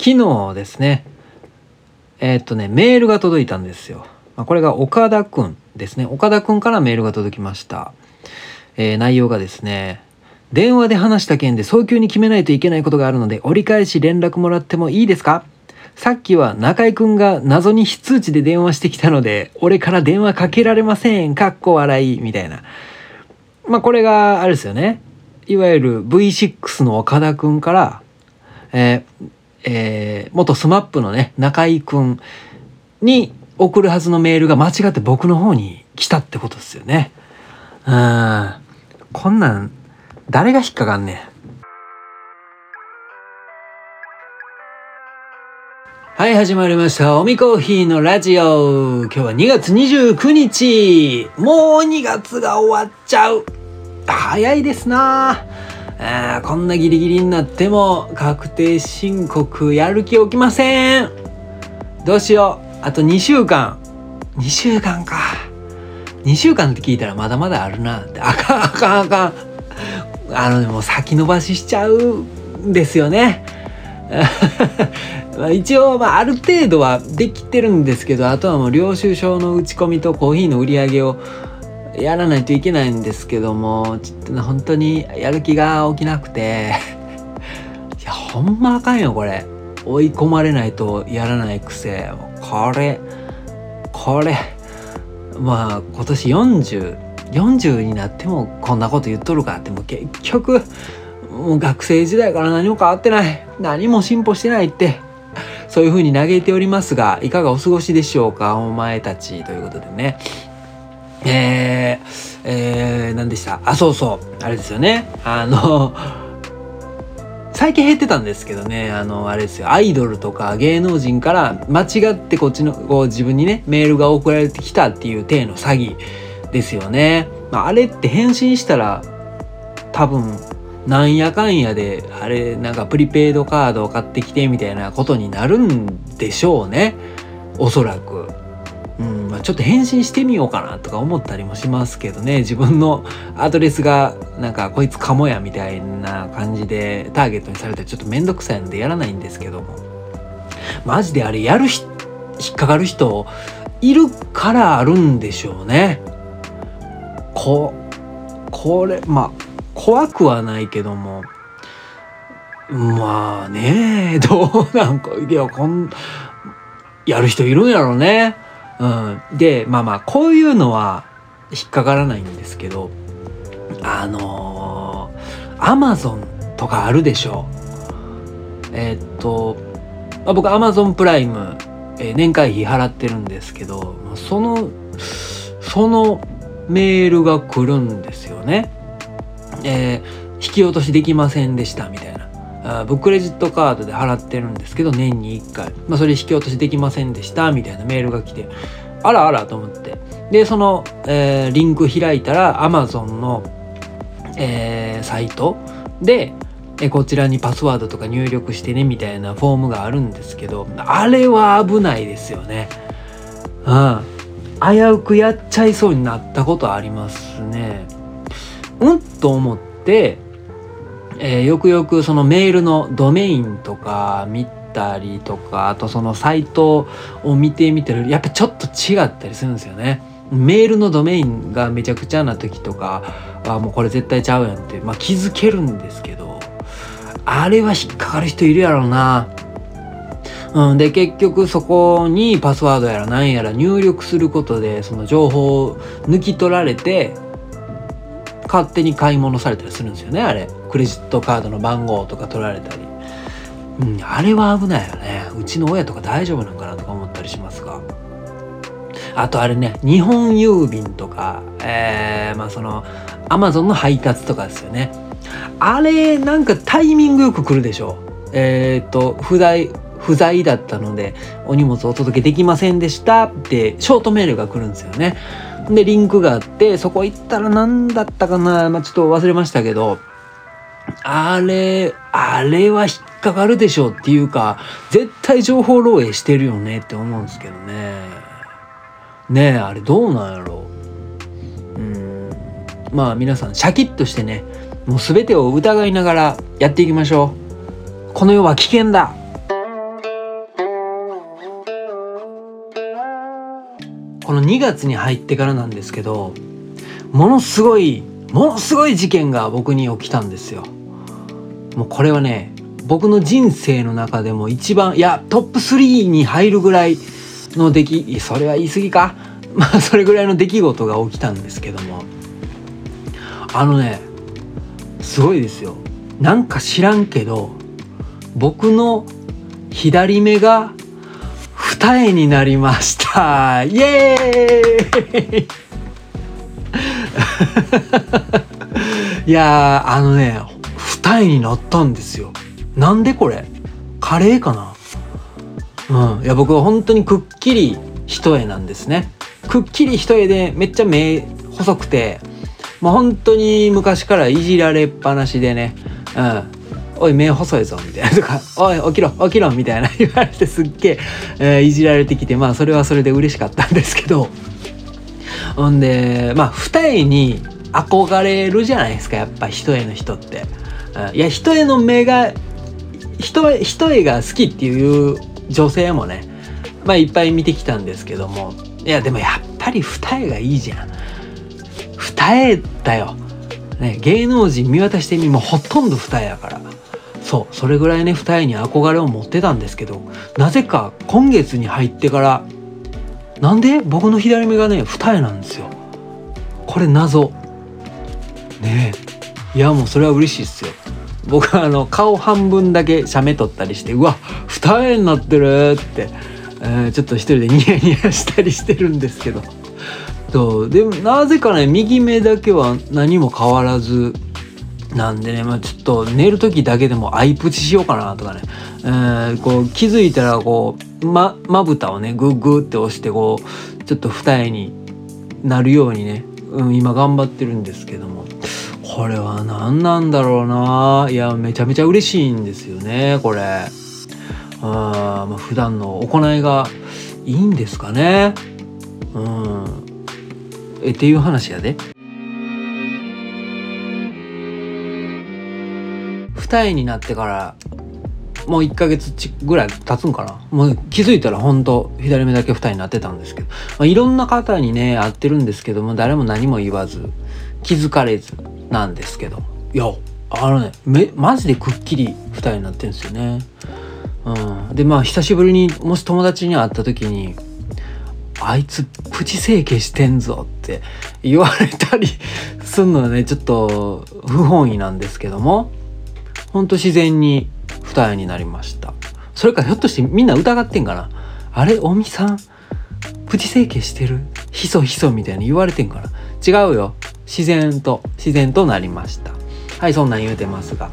昨日ですね、えー、っとね、メールが届いたんですよ。まあ、これが岡田くんですね。岡田くんからメールが届きました。えー、内容がですね、電話で話した件で早急に決めないといけないことがあるので、折り返し連絡もらってもいいですか？さっきは中居くんが謎に非通知で電話してきたので、俺から電話かけられません。か？っこ笑い。みたいな。まあ、これがあれですよね。いわゆる V6 の岡田くんから、えーえー、元 smap のね、中居くんに送るはずのメールが間違って僕の方に来たってことですよね。うん。こんなん、誰が引っかかんねん。はい、始まりました。おみコーヒーのラジオ。今日は2月29日。もう2月が終わっちゃう。早いですなあこんなギリギリになっても確定申告やる気起きません。どうしよう。あと2週間。2週間か。2週間って聞いたらまだまだあるな。ってあかんあかんあかん。あのねもう先延ばししちゃうんですよね。一応、まあ、ある程度はできてるんですけどあとはもう領収書の打ち込みとコーヒーの売り上げをやらないといけないんですけどもちょっと本当にやる気が起きなくて。いやほんまあかんよこれ。追い込まれないとやらない癖。これこれ。まあ今年4040になってもこんなこと言っとるかって。も結局もう学生時代から何も変わってない。何も進歩してないって。そういうふうに嘆いておりますがいかがお過ごしでしょうかお前たち。ということでね。えー、えー、何でした？あ、そうそう。あれですよね。あの、最近減ってたんですけどね、あの、あれですよ、アイドルとか芸能人から間違ってこっちの、こう自分にね、メールが送られてきたっていう体の詐欺ですよね。まあ、あれって返信したら、多分、なんやかんやで、あれ、なんかプリペイドカードを買ってきてみたいなことになるんでしょうね。おそらく。ちょっと返信してみようかなとか思ったりもしますけどね。自分のアドレスがなんかこいつかもやみたいな感じでターゲットにされたらちょっとめんどくさいのでやらないんですけども。マジであれやる引っかかる人いるからあるんでしょうね。ここれまあ怖くはないけども。まあねどうなんか。いやこんやる人いるんやろうね。うん、でまあまあこういうのは引っかからないんですけどあのアマゾンとかあるでしょえー、っと、まあ、僕アマゾンプライム、えー、年会費払ってるんですけどそのそのメールが来るんですよね。えー、引き落としできませんでしたみたいな。あブックレジットカードで払ってるんですけど年に1回、まあ、それ引き落としできませんでしたみたいなメールが来てあらあらと思って。でその、えー、リンク開いたら Amazon の、えー、サイトでえこちらにパスワードとか入力してねみたいなフォームがあるんですけどあれは危ないですよね。うん。危うくやっちゃいそうになったことありますね。うん？と思ってえー、よくよくそのメールのドメインとか見たりとかあとそのサイトを見てみてるやっぱちょっと違ったりするんですよね。メールのドメインがめちゃくちゃな時とかはもうこれ絶対ちゃうやんって、まあ、気づけるんですけどあれは引っかかる人いるやろうな。うん、で結局そこにパスワードやら何やら入力することでその情報を抜き取られて勝手に買い物されたりするんですよねあれクレジットカードの番号とか取られたり、うん、あれは危ないよね。うちの親とか大丈夫なのかなとか思ったりしますが。あとあれね日本郵便とかえー、まあそのアマゾンの配達とかですよね。あれなんかタイミングよく来るでしょえっ、と不在不在だったのでお荷物をお届けできませんでした。ってショートメールが来るんですよね。で、リンクがあって、そこ行ったら何だったかな、まあ、ちょっと忘れましたけど、あれ、あれは引っかかるでしょうっていうか、絶対情報漏洩してるよねって思うんですけどね。ねえ、あれどうなんやろう。うん。まあ皆さん、シャキッとしてね、もう全てを疑いながらやっていきましょう。この世は危険だこの2月に入ってからなんですけど、ものすごいものすごい事件が僕に起きたんですよ。もうこれはね僕の人生の中でも一番いやトップ3に入るぐらいの出来それは言い過ぎか。まあそれぐらいの出来事が起きたんですけども。あのねすごいですよ。なんか知らんけど僕の左目が二重になりました。イエーイ！いやあのね二重になったんですよ。なんでこれ？カレーかな？うん。いや僕は本当にくっきり一重なんですね。くっきり一重でめっちゃ目細くてもう本当に昔からいじられっぱなしでねうん。おい目細いぞみたいな。とか おい起きろ起きろみたいな 言われてすっげええー、いじられてきてまあそれはそれで嬉しかったんですけど。ほんでまあ二重に憧れるじゃないですかやっぱ一重の人って、いや一重の目が一重一重が好きっていう女性もねまあいっぱい見てきたんですけどもいやでもやっぱり二重がいいじゃん。二重だよ。ね、芸能人見渡してみもうほとんど二重やから。そうそれぐらいね二重に憧れを持ってたんですけどなぜか今月に入ってからなんで僕の左目がね二重なんですよ。これ謎。ねえ。いやもうそれは嬉しいっすよ。僕はあの顔半分だけ写メ撮ったりしてうわ二重になってるって、えー、ちょっと一人でニヤニヤしたりしてるんですけど。そうでもなぜかね右目だけは何も変わらずなんでね、まあ、ちょっと寝る時だけでもアイプチしようかなとかね、えー、こう気づいたらこうままぶたをねグッグって押してこうちょっと二重になるようにね、うん、今頑張ってるんですけども。これは何なんだろうな。いやめちゃめちゃ嬉しいんですよねこれ。あまあ普段の行いがいいんですかね。うん。えっていう話やで。二重になってからもう1ヶ月ぐらい経つんかな。もう気づいたら本当左目だけ二重になってたんですけど、まあ、いろんな方にね会ってるんですけども誰も何も言わず気づかれず。なんですけど。いやあのねめマジでくっきり二重になってるんですよね。うん、でまあ久しぶりにもし友達に会った時に「あいつプチ整形してんぞ」って言われたりすんのはねちょっと不本意なんですけどもほんと自然に二重になりました。それからひょっとしてみんな疑ってんかな？あれおみさんプチ整形してる？ひそひそみたいに言われてんかな？違うよ。自然と自然となりました。はいそんなん言うてますが。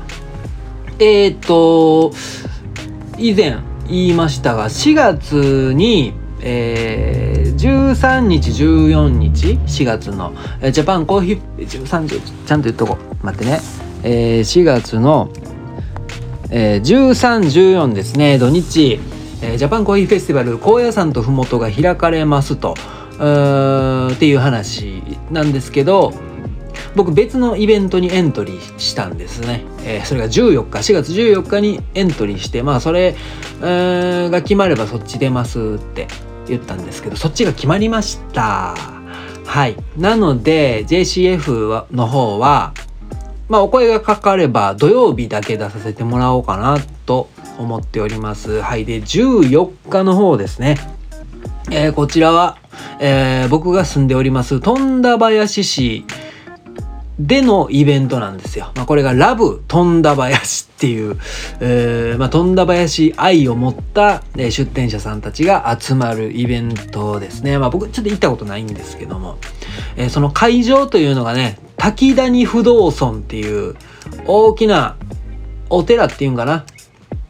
えー、っと以前言いましたが4月にえー、13日14日4月のジャパンコーヒー13日ちゃんと言っとこう。待ってね、えー、4月のえー、1314ですね。土日、えー、ジャパンコーヒーフェスティバル高野山と麓が開かれますと。っていう話なんですけど僕別のイベントにエントリーしたんですね、えー、それが14日4月14日にエントリーしてまあそれ、えー、が決まればそっち出ますって言ったんですけどそっちが決まりましたはいなので JCF の方はまあ、お声がかかれば土曜日だけ出させてもらおうかなと思っております。はい。で、14日の方ですね。えー、こちらは、えー、僕が住んでおります富田林市でのイベントなんですよ。まあ、これがラブ富田林っていう、えー、まあ、富田林愛を持った、え出店者さんたちが集まるイベントですね。まあ、僕ちょっと行ったことないんですけども、えその会場というのがね、滝谷不動尊っていう大きなお寺っていうんかな、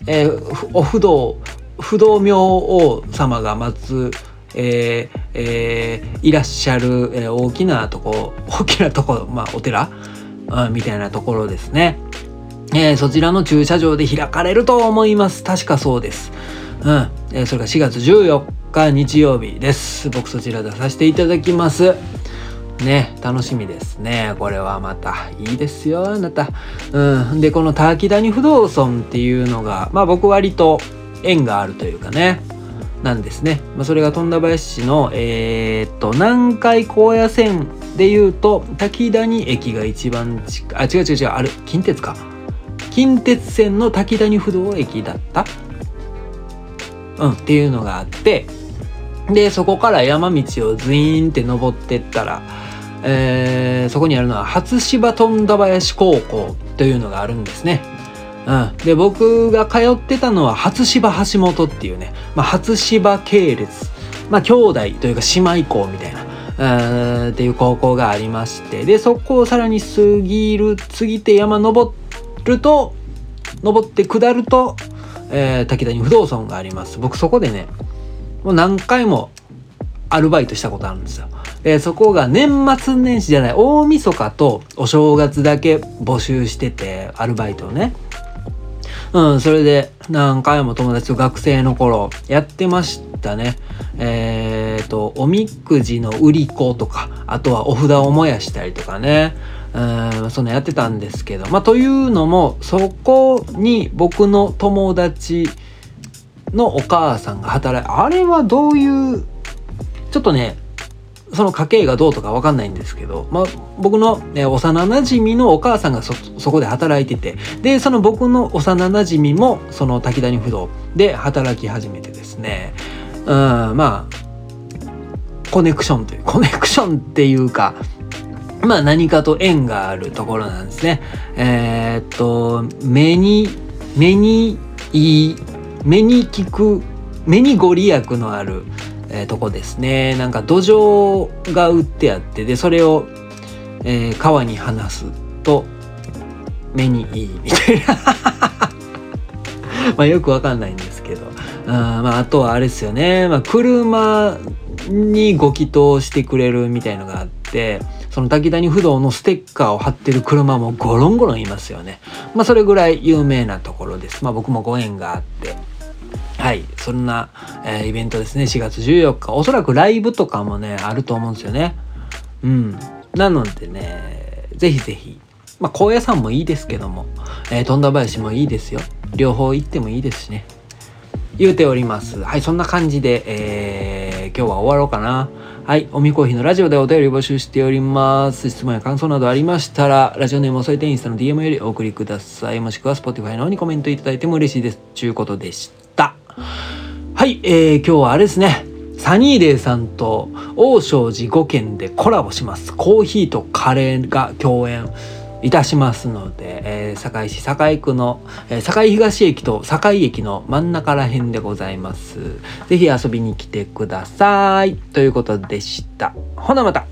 えー、お不動不動明王様が待つ、えーえー、いらっしゃる、えー、大きなとこ大きなとこ、まあ、お寺、うん、みたいなところですね、えー、そちらの駐車場で開かれると思います確かそうです、うんえー、それが4月14日日曜日です僕そちら出させていただきますね、楽しみですね。これはまたいいですよ、あなた。うん。で、この滝谷不動尊っていうのが、まあ僕割と縁があるというかね。なんですね。まあ、それが富田林市の、えー、っと、南海高野線でいうと、滝谷駅が一番近あ、違う違う違う、あれ、近鉄か。近鉄線の滝谷不動駅だった？うん、っていうのがあって、で、そこから山道をズイーンって登ってったら、えー、そこにあるのは初芝富田林高校というのがあるんですね。うん、で僕が通ってたのは初芝橋本っていうね、まあ、初芝系列、まあ、兄弟というか姉妹校みたいな。っていう高校がありまして。でそこをさらに過ぎる過ぎて山登ると登って下ると、えー、滝谷不動尊があります。僕そこでねもう何回もアルバイトしたことあるんですよ。でそこが年末年始じゃない大晦日とお正月だけ募集しててアルバイトをね。うん、それで何回も友達と学生の頃やってましたね。えっ、ー、と、おみくじの売り子とか、あとはお札を燃やしたりとかね。うん、そんなやってたんですけど、まあというのも、そこに僕の友達のお母さんが働い、あれはどういう、ちょっとね、その家計がどうとかわかんないんですけど、まあ、僕の、ね、幼馴染のお母さんがそ、こで働いてて、で、その僕の幼馴染も、その滝谷不動で働き始めてですね、うん、まあ、コネクションという、コネクションっていうか、まあ何かと縁があるところなんですね。えー、っと、目に、目にいい、目に効く、目にご利益のある、え、とこですね。なんか土壌が売ってあって、で、それを、えー、川に放すと、目にいいみたいな まあよくわかんないんですけど。あまああとはあれですよね。まあ車にご祈祷してくれるみたいのがあって、その滝谷不動のステッカーを貼ってる車もゴロンゴロンいますよね。まあそれぐらい有名なところです。まあ僕もご縁があって。はい、そんな、えー、イベントですね、4月14日。おそらくライブとかもね、あると思うんですよね。うん。なのでね、ぜひぜひ、まあ、高野山もいいですけども、えー、富田林もいいですよ。両方行ってもいいですしね。言うております。はい、そんな感じで、えー、今日は終わろうかな。はい、おみコーヒーのラジオでお便り募集しております。質問や感想などありましたら、ラジオネームを添えてインスタの DM よりお送りください。もしくは Spotify の方にコメントいただいても嬉しいです。ちゅうことでした。はい、えー、今日はあれですね。サニーデーさんと王将寺5軒でコラボします。コーヒーとカレーが共演いたしますので、えー、堺市堺区の、えー、堺東駅と堺駅の真ん中ら辺でございます。ぜひ遊びに来てください。ということでした。ほなまた